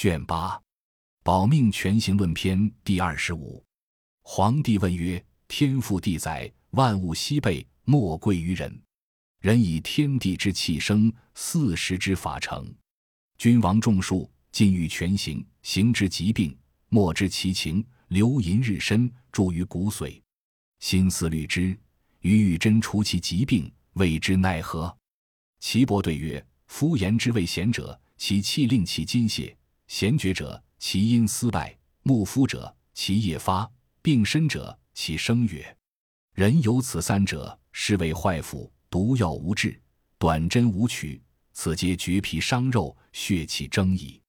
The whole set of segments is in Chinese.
卷八《保命全行论篇》第二十五。皇帝问曰：“天父地载，万物悉备，莫贵于人。人以天地之气生，四时之法成。君王众术，尽欲全行，行之疾病，莫知其情。流淫日深，注于骨髓。心思虑之，于欲真除其疾病，谓之奈何？”岐伯对曰：“夫言之谓贤者，其气令其筋泄；贤绝者，其阴思败；目夫者，其业发；病身者，其声悦。人有此三者，是谓坏腑。毒药无治，短针无取，此皆绝皮伤肉，血气争矣。”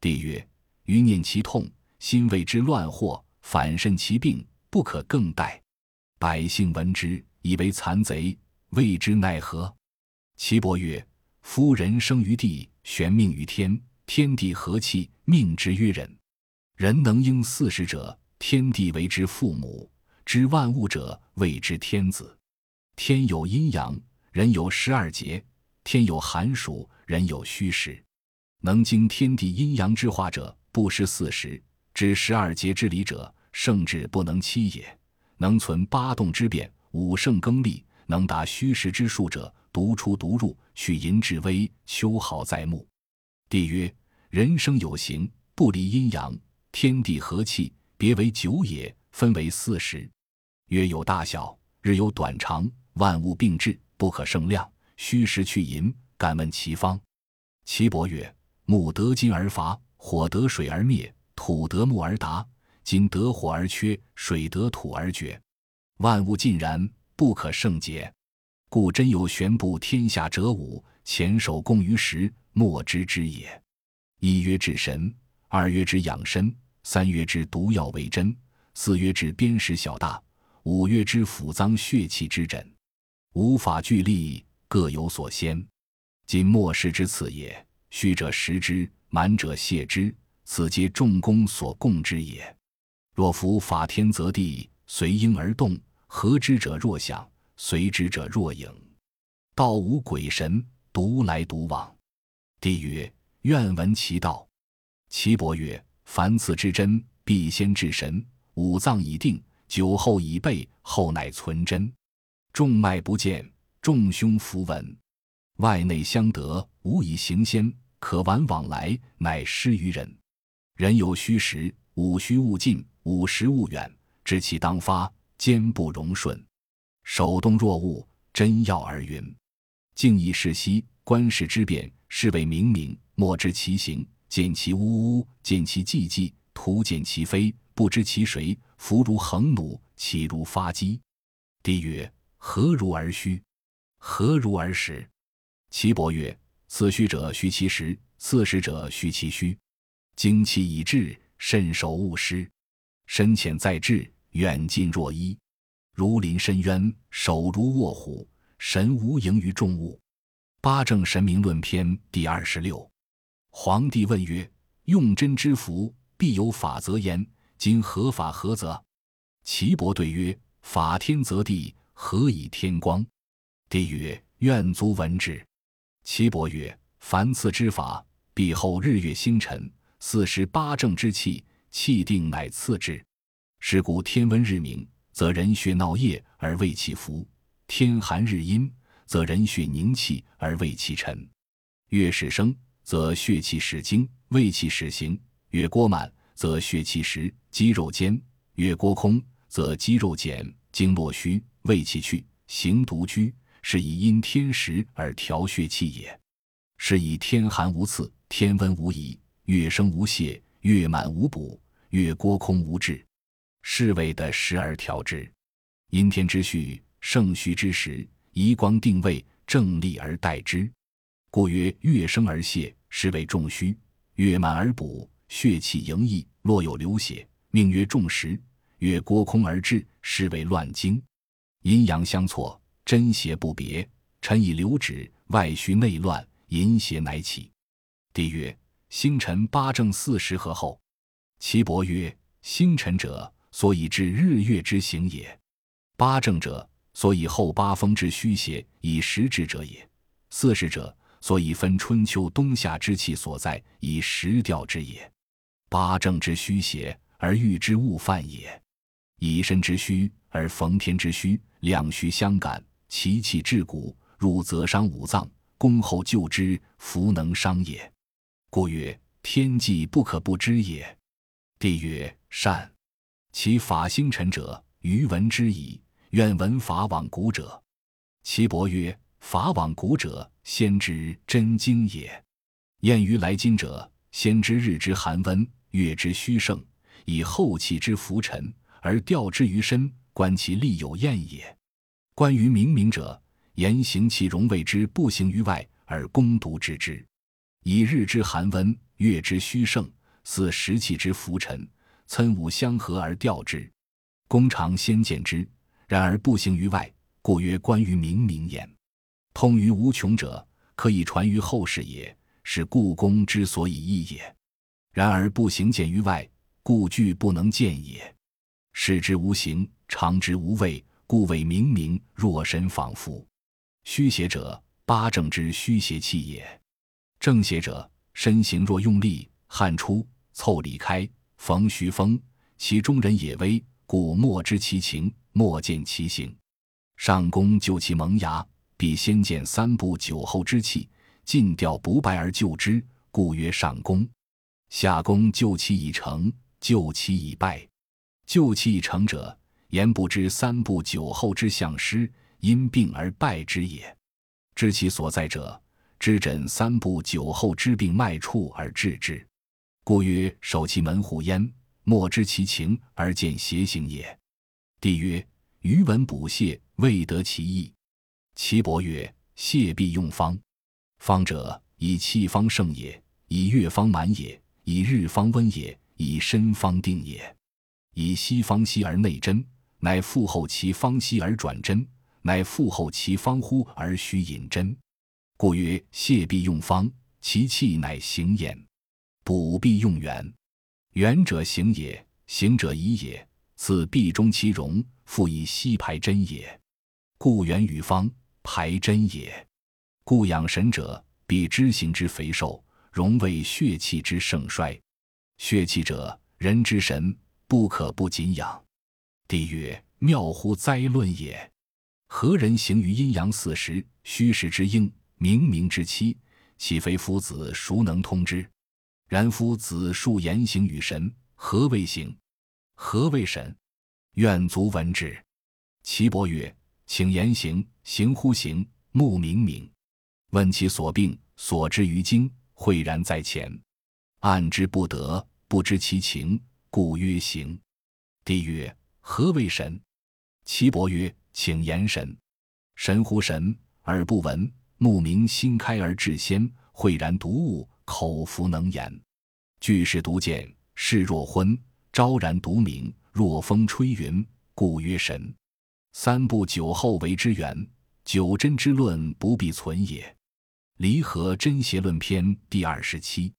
帝曰：“余念其痛，心为之乱惑，反甚其病，不可更待。百姓闻之，以为残贼，谓之奈何？”岐伯曰：“夫人生于地，玄命于天，天地和气，命之于人。人能应四时者，天地为之父母；知万物者，谓之天子。天有阴阳，人有十二节；天有寒暑，人有虚实。能经天地阴阳之化者，不失四时；知十二节之理者，圣智不能欺也。能存八动之变，五圣更立，能达虚实之数者。”独出独入，去淫至微，修毫在目。帝曰：人生有形，不离阴阳，天地和气，别为九也，分为四时。月有大小，日有短长，万物并至，不可胜量。虚实去淫，敢问其方？岐伯曰：木得金而伐，火得水而灭，土得木而达，金得火而缺，水得土而绝。万物尽然，不可胜解。故真有玄布天下者五，前手功于时，莫知之也。一曰治神，二曰之养身，三曰之毒药为真，四曰治砭石小大，五曰之腑脏血气之诊。无法具立，各有所先。今末世之次也。虚者实之，满者泄之，此皆众公所共之也。若夫法天则地，随应而动，合之者若想。随之者若影，道无鬼神，独来独往。帝曰：愿闻其道。岐伯曰：凡此之真，必先治神。五脏已定，酒后已备，后乃存真。众脉不见，众胸符闻，外内相得，无以行先。可玩往来，乃失于人。人有虚实，五虚勿近，五实勿远。知其当发，坚不容顺。手动若物，真要而云。静以视息，观世之变，是谓冥冥。莫知其形，见其呜呜，见其寂寂，徒见其非，不知其谁。弗如横弩，岂如发机？帝曰：何如而虚？何如而实？岐伯曰：此虚者虚其实，次实者虚其虚。精气已至，慎守勿失。深浅在志，远近若一。如临深渊，手如卧虎，神无盈于众物。八正神明论篇第二十六。皇帝问曰：“用真之福，必有法则焉。今何法何则？”岐伯对曰：“法天则地，何以天光？”帝曰：“愿足闻之。”岐伯曰：“凡次之法，必后日月星辰，四时八正之气，气定乃次之。是故天温日明。”则人血闹夜而胃气浮，天寒日阴，则人血凝气而胃气沉。月始生，则血气始精，胃气始行；月过满，则血气实，肌肉坚；月过空，则肌肉减，经络虚，胃气去，行独居。是以因天时而调血气也。是以天寒无刺，天温无疑；月生无泄，月满无补，月过空无滞。是谓的时而调之，阴天之序，盛虚之时，移光定位，正立而待之。故曰：月生而泄，是为重虚；月满而补，血气盈溢，若有流血，命曰重实；月郭空而至，是为乱经。阴阳相错，真邪不别，臣以流止，外虚内乱，淫邪乃起。帝曰：星辰八正四时何后？岐伯曰：星辰者。所以至日月之行也，八正者，所以后八风之虚邪以实之者也；四时者，所以分春秋冬夏之气所在，以实调之也。八正之虚邪，而欲之物犯也；以身之虚而逢天之虚，两虚相感，其气至骨，入则伤五脏，攻后救之，弗能伤也。故曰：天纪不可不知也。帝曰：善。其法星辰者，余闻之矣。愿闻法往古者。岐伯曰：法往古者，先知真经也。验于来今者，先知日之寒温，月之虚盛，以后气之浮沉，而调之于身，观其力有验也。关于冥冥者，言行其容谓之不行于外，而攻独之之。以日之寒温，月之虚盛，似石气之浮沉。参五相合而调之，公常先见之，然而不行于外，故曰关于冥冥焉。通于无穷者，可以传于后世也，是故宫之所以异也。然而不行见于外，故具不能见也。视之无形，常之无味，故谓冥冥若神仿佛。虚邪者，八正之虚邪气也。正邪者，身形若用力，汗出，凑里开。逢虚风，其中人也微，故莫知其情，莫见其形。上攻救其萌芽，必先见三步九后之气，尽调不败而救之，故曰上攻。下攻救其已成，救其已败。救其已成者，言不知三步九后之相失，因病而败之也。知其所在者，知诊三步九后之病脉处而治之。故曰：守其门户焉，莫知其情而见邪行也。帝曰：余闻补泻，未得其意。岐伯曰：泻必用方。方者，以气方盛也，以月方满也，以日方温也，以身方定也。以西方息而内针，乃复后其方息而转针，乃复后其方乎而须引针。故曰：泻必用方，其气乃行焉。补必用圆，圆者行也，行者宜也。此必中其容，复以息排真也。故圆与方排真也。故养神者，必知行之肥瘦，容为血气之盛衰。血气者，人之神，不可不谨养。帝曰：妙乎哉论也！何人行于阴阳四时、虚实之应、冥冥之期？岂非夫子？孰能通之？然夫子述言行与神，何谓行？何谓神？愿足闻之。岐伯曰：“请言行，行乎行，目明明。问其所病，所知于经，晦然在前，按之不得，不知其情，故曰行。”帝曰：“何谓神？”岐伯曰：“请言神。神乎神，耳不闻，目明，心开而志先，晦然独悟。”口服能言，具是独见，视若昏；昭然独明，若风吹云，故曰神。三部九后为之源，九真之论不必存也。离合真邪论篇第二十七。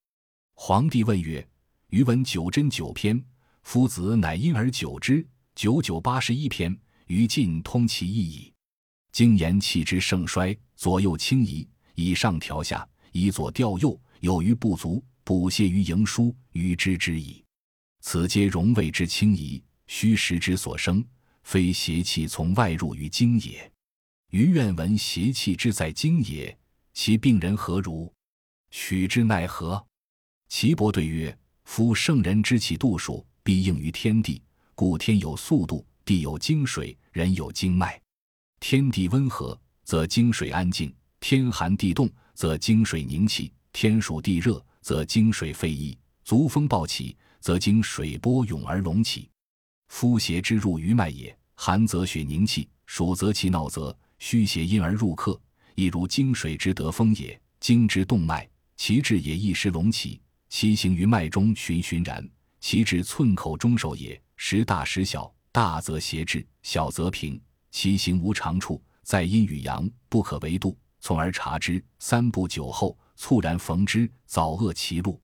皇帝问曰：“余闻九真九篇，夫子乃因而九之，九九八十一篇，于尽通其意矣。经言气之盛衰，左右轻移，以上调下，以左调右。”有余不足，补泻于营枢，与之之矣。此皆容谓之轻移，虚实之所生，非邪气从外入于经也。余愿闻邪气之在经也，其病人何如？取之奈何？岐伯对曰：夫圣人之气度数，必应于天地，故天有速度，地有经水，人有经脉。天地温和，则经水安静；天寒地冻，则经水凝气。天暑地热，则经水沸溢；足风暴起，则经水波涌而隆起。夫邪之入于脉也，寒则血凝气，暑则气闹则虚邪因而入客，亦如经水之得风也。经之动脉，其志也一时隆起，其行于脉中循循然，其至寸口中受也。时大时小，大则邪至，小则平，其行无常处，在阴与阳，不可为度，从而察之。三不久后。猝然逢之，早遏其路。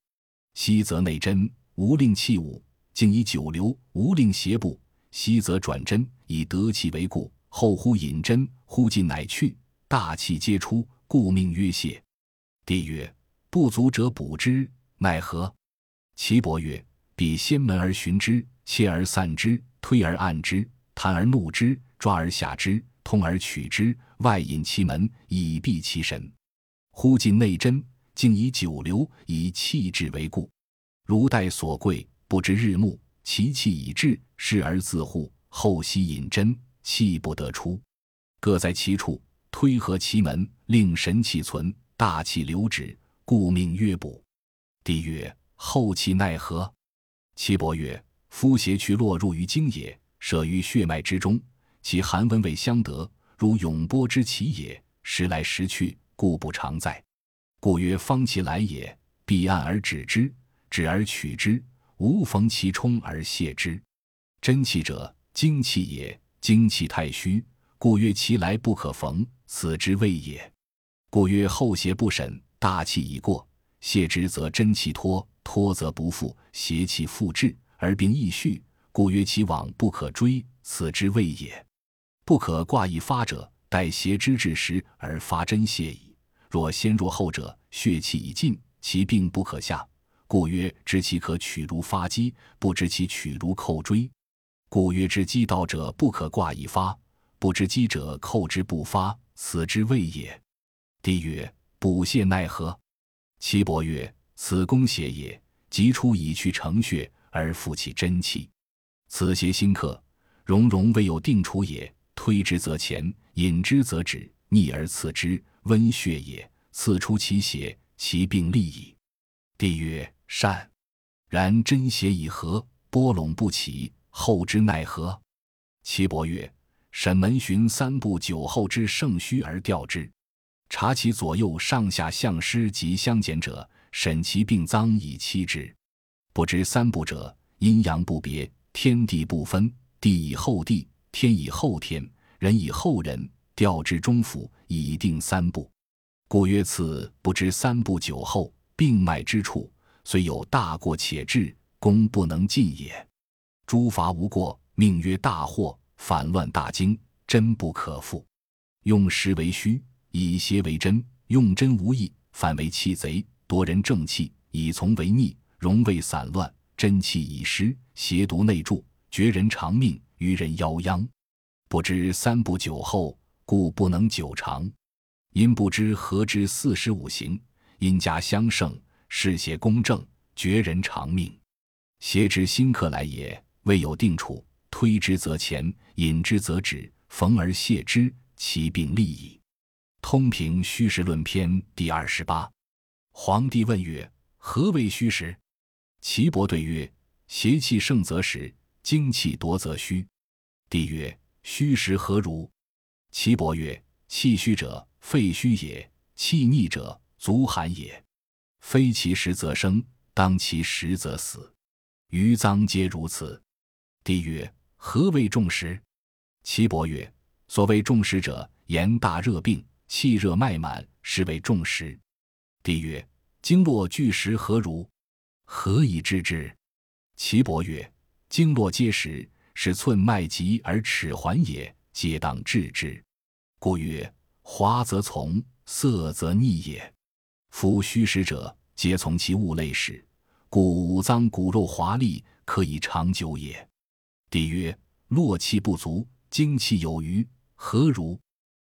西则内针，无令气物；竟以久留，无令邪步。西则转针，以得气为故。后忽引针，忽进乃去，大气皆出，故命曰泄。帝曰：不足者补之，奈何？岐伯曰：彼先门而寻之，切而散之，推而按之，弹而怒之，抓而下之，通而取之，外引其门，以避其神。忽进内真，竟以九流，以气质为故。如待所贵，不知日暮，其气已至，视而自护。后息引针，气不得出，各在其处，推合其门，令神气存，大气流止，故命曰补。帝曰：后气奈何？岐伯曰：夫邪去落入于经也，舍于血脉之中，其寒温未相得，如永波之气也。时来时去，故不常在。故曰：方其来也，必按而止之，止而取之，无逢其冲而泄之。真气者。精气也，精气太虚，故曰其来不可逢，此之谓也。故曰后邪不审，大气已过，泄之则真气脱，脱则不复，邪气复至而病亦续，故曰其往不可追，此之谓也。不可挂一发者，待邪之至时而发真泄矣。若先若后者，血气已尽，其病不可下，故曰知其可取如发机，不知其取如扣锥。故曰：知机道者不可挂以发，不知机者扣之不发，此之谓也。帝曰：补泻奈何？岐伯曰：此功邪也。即出以去成血，而复其真气。此邪新克，荣荣未有定处也。推之则前，引之则止，逆而刺之，温血也。刺出其血，其病立矣。帝曰：善。然真邪已合，波拢不起。后之奈何？岐伯曰：“审门寻三步九后之盛虚而调之，察其左右上下相失及相减者，审其病脏以期之。不知三步者，阴阳不别，天地不分，地以后地，天以后天，人以后人，调之中府，以定三步。故曰：此不知三步九后，病脉之处，虽有大过且治，功不能尽也。”诸罚无过，命曰大祸，反乱大惊，真不可复。用实为虚，以邪为真，用真无益，反为弃贼，夺人正气，以从为逆，容未散乱，真气已失，邪毒内注，绝人长命，愚人夭殃。不知三不久后，故不能久长。因不知何之四时五行，因家相胜，是邪公正，绝人长命。邪之新客来也。未有定处，推之则前，引之则止，逢而泻之，其病立矣。通平虚实论篇第二十八。皇帝问曰：何为虚实？岐伯对曰：邪气盛则实，精气夺则虚。帝曰：虚实何如？岐伯曰：气虚者，肺虚也；气逆者，足寒也。非其实则生，当其实则死。余脏皆如此。帝曰：何谓重实？岐伯曰：所谓重实者，言大热病，气热脉满，是为重实。帝曰：经络巨实何如？何以知之？岐伯曰：经络皆实，是寸脉急而齿环也，皆当治之。故曰：滑则从，涩则逆也。夫虚实者，皆从其物类始，故五脏骨肉华丽，可以长久也。帝曰：络气不足，精气有余，何如？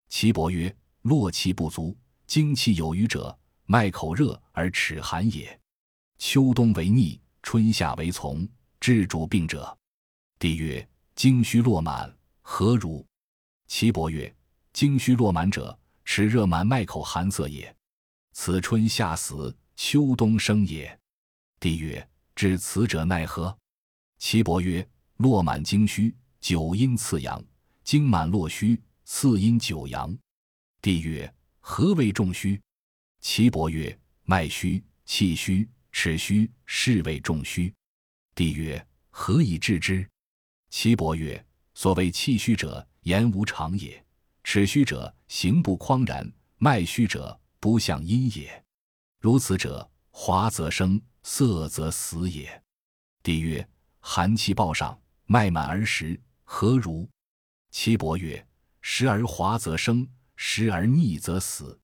岐伯曰：络气不足，精气有余者，脉口热而齿寒也。秋冬为逆，春夏为从，治主病者。帝曰：精虚络满，何如？岐伯曰：精虚络满者，齿热满，脉口寒涩也。此春夏死，秋冬生也。帝曰：治此者奈何？岐伯曰：络满经虚，九阴次阳；经满络虚，次阴九阳。帝曰：何为重虚？岐伯曰：脉虚、气虚、齿虚，是谓重虚。帝曰：何以治之？岐伯曰：所谓气虚者，言无常也；齿虚者，行不匡然；脉虚者，不向阴也。如此者，滑则生，涩则死也。帝曰：寒气暴上。脉满而实，何如？岐伯曰：时而滑则生，时而逆则死。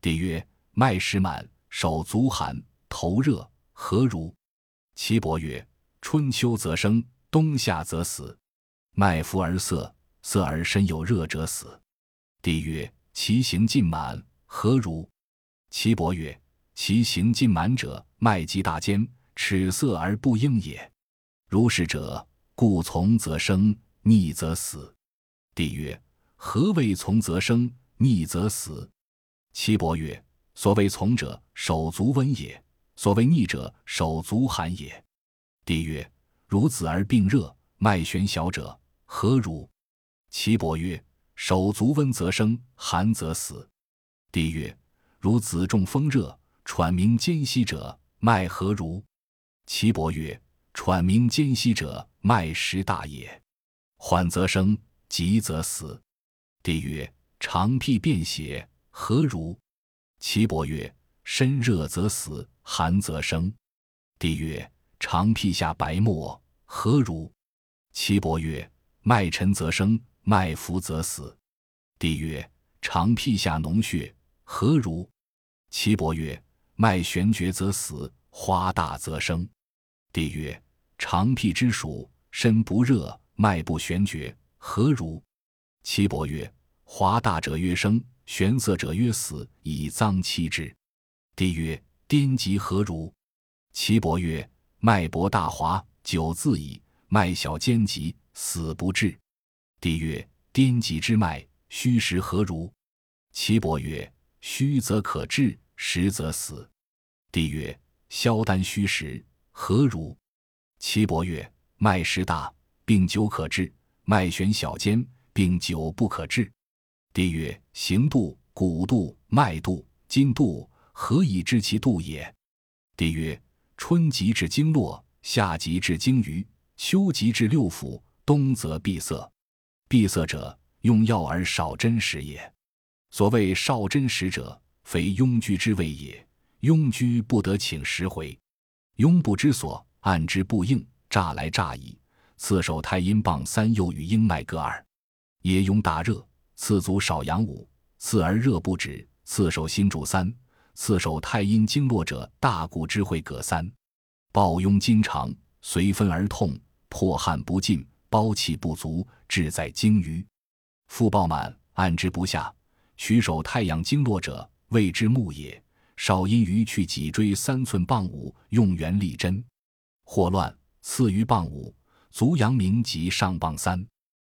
帝曰：脉实满，手足寒，头热，何如？岐伯曰：春秋则生，冬夏则死。脉浮而涩，涩而身有热者死。帝曰：其行尽满，何如？岐伯曰：其行尽满者，脉极大坚，齿涩而不应也。如是者，故从则生，逆则死。帝曰：何谓从则生，逆则死？岐伯曰：所谓从者，手足温也；所谓逆者，手足寒也。帝曰：如子而病热，脉弦小者，何如？岐伯曰：手足温则生，寒则死。帝曰：如子中风热，喘鸣间息者，脉何如？岐伯曰：喘鸣间息者，脉实大也。缓则生，急则死。帝曰：长辟便血，何如？岐伯曰：身热则死，寒则生。帝曰：长辟下白沫，何如？岐伯曰：脉沉则生，脉浮则死。帝曰：长辟下脓血。何如？岐伯曰：脉玄绝则死，花大则生。帝曰：长辟之属，身不热，脉不玄绝，何如？岐伯曰：花大者曰生，玄色者曰死，以脏气之。帝曰：颠疾何如？岐伯曰：脉搏大滑，久自矣；脉小坚急，死不治。帝曰：颠疾之脉，虚实何如？岐伯曰。虚则可治，实则死。帝曰：消丹虚实何如？岐伯曰：脉实大，病久可治；脉弦小坚，病久不可治。帝曰：行度、骨度、脉度、筋度，何以知其度也？帝曰：春极至经络，夏极至经俞，秋极至六腑，冬则闭塞。闭塞者，用药而少针时也。所谓少真实者，非庸居之谓也。庸居不得请十回，庸不知所，按之不应，诈来诈矣。次手太阴棒三，又与阴脉各二。也庸大热，次足少阳五，次而热不止，次手心主三，次手太阴经络者，大骨之会各三。暴拥筋长，随分而痛，破汗不尽，包气不足，志在精于。腹暴满，按之不下。取手太阳经络者，谓之木也。少阴于去脊椎三寸棒五，用圆力针。或乱，次于棒五，足阳明及上棒三，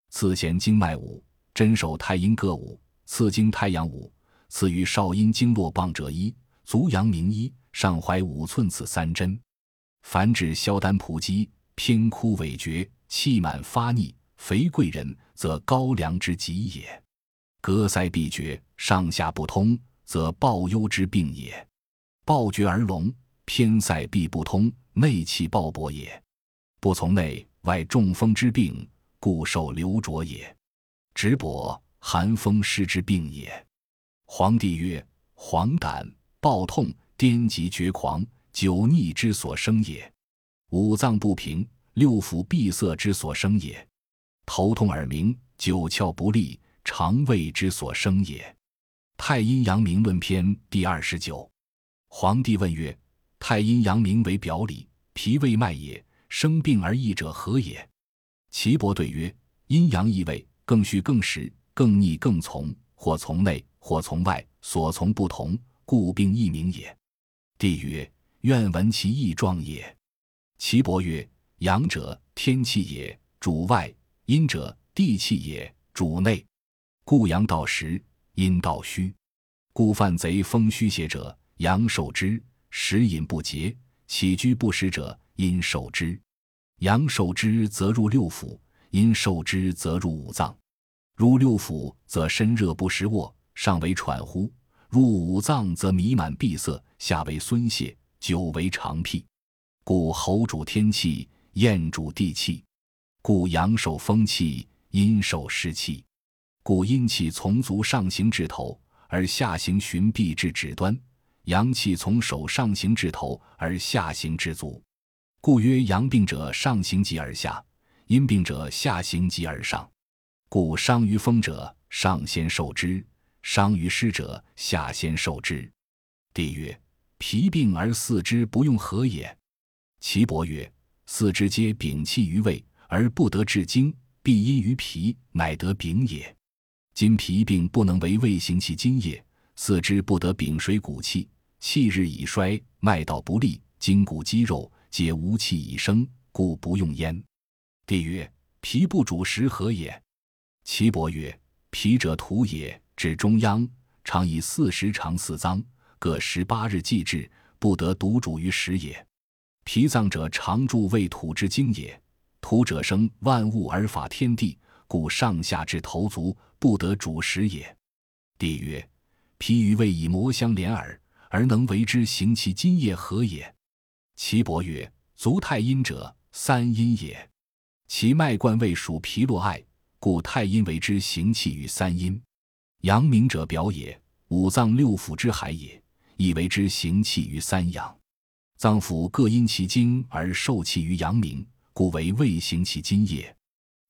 次弦经脉五，针手太阴各五，次经太阳五，次于少阴经络棒者一，足阳明一，上怀五寸此三针。凡治消丹蒲积，偏枯萎绝，气满发逆，肥贵人，则高粱之疾也。隔塞闭绝，上下不通，则暴忧之病也；暴绝而聋，偏塞闭不通，内气暴薄也。不从内外中风之病，故受流浊也。直薄寒风湿之病也。皇帝曰：黄疸、暴痛、癫疾、绝狂、久逆之所生也；五脏不平、六腑闭塞之所生也；头痛耳鸣、九窍不利。肠胃之所生也，《太阴阳明论篇》第二十九。皇帝问曰：“太阴阳明为表里，脾胃脉也。生病而易者何也？”岐伯对曰：“阴阳异位，更虚更实，更逆更从，或从内，或从外，所从不同，故病易明也。”帝曰：“愿闻其异状也。”岐伯曰：“阳者，天气也，主外；阴者，地气也，主内。”故阳道实，阴道虚。故犯贼风虚邪者，阳受之；食饮不节，起居不食者，阴受之。阳受之则入六腑，阴受之则入五脏。入六腑则身热不食卧，上为喘呼；入五脏则弥满闭塞，下为孙泄，久为肠辟。故喉主天气，咽主地气。故阳受风气，阴受湿气。故阴气从足上行至头，而下行循臂至指端；阳气从手上行至头，而下行至足。故曰：阳病者上行疾而下，阴病者下行疾而上。故伤于风者，上先受之；伤于湿者，下先受之。帝曰：脾病而四肢不用何也？岐伯曰：四肢皆禀气于胃，而不得至精，必因于脾，乃得禀也。今脾病不能为胃行其津液，四肢不得禀水谷气，气日已衰，脉道不利，筋骨肌肉皆无气以生，故不用焉。帝曰：脾不主食何也？岐伯曰：脾者土也，指中央，常以四时长四脏，各十八日祭至，不得独主于食也。脾脏者，常住胃土之精也。土者生万物而法天地，故上下至头足不得主食也。帝曰：脾与胃以膜相连耳，而能为之行其津液何也？岐伯曰：足太阴者，三阴也。其脉贯胃属脾络艾，故太阴为之行气于三阴。阳明者表也，五脏六腑之海也，亦为之行气于三阳。脏腑各因其精而受气于阳明，故为未行其津也。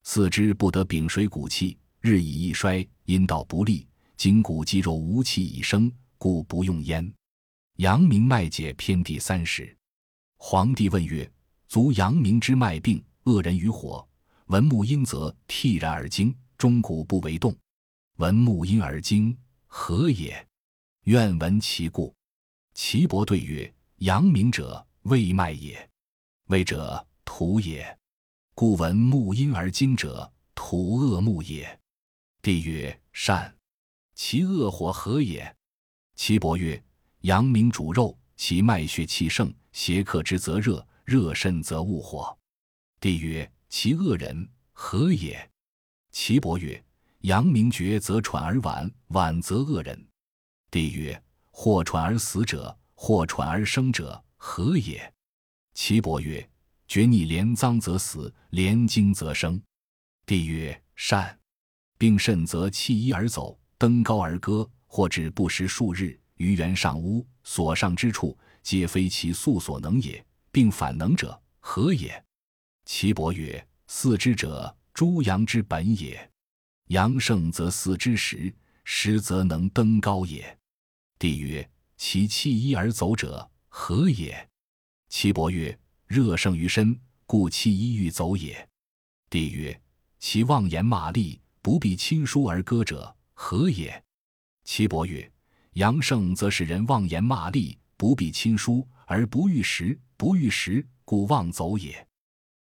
四肢不得秉水谷气，日以益衰，阴道不利，筋骨肌肉无气以生，故不用焉。阳明脉解篇第三十。皇帝问曰：足阳明之脉病，恶人于火，闻木阴则惕然而惊，中骨不为动。闻木阴而惊，何也？愿闻其故。岐伯对曰。阳明者，胃脉也。胃者，土也。故闻木阴而惊者，土恶木也。帝曰：善。其恶火何也？岐伯曰：阳明主肉，其脉血气盛，邪克之则热，热甚则恶火。帝曰：其恶人何也？岐伯曰：阳明绝则喘而晚，晚则恶人。帝曰：或喘而死者。或喘而生者何也？岐伯曰：厥逆连脏则死，连经则生。帝曰：善。病甚则弃衣而走，登高而歌，或至不食数日，于原上屋所上之处，皆非其素所能也。病反能者何也？岐伯曰：四肢者，诸阳之本也。阳盛则四之实，实则能登高也。帝曰。其弃衣而走者何也？岐伯曰：热盛于身，故弃衣欲走也。帝曰：其妄言骂詈，不必亲疏而歌者何也？岐伯曰：阳盛则使人妄言骂詈，不必亲疏而不欲食，不欲食故妄走也。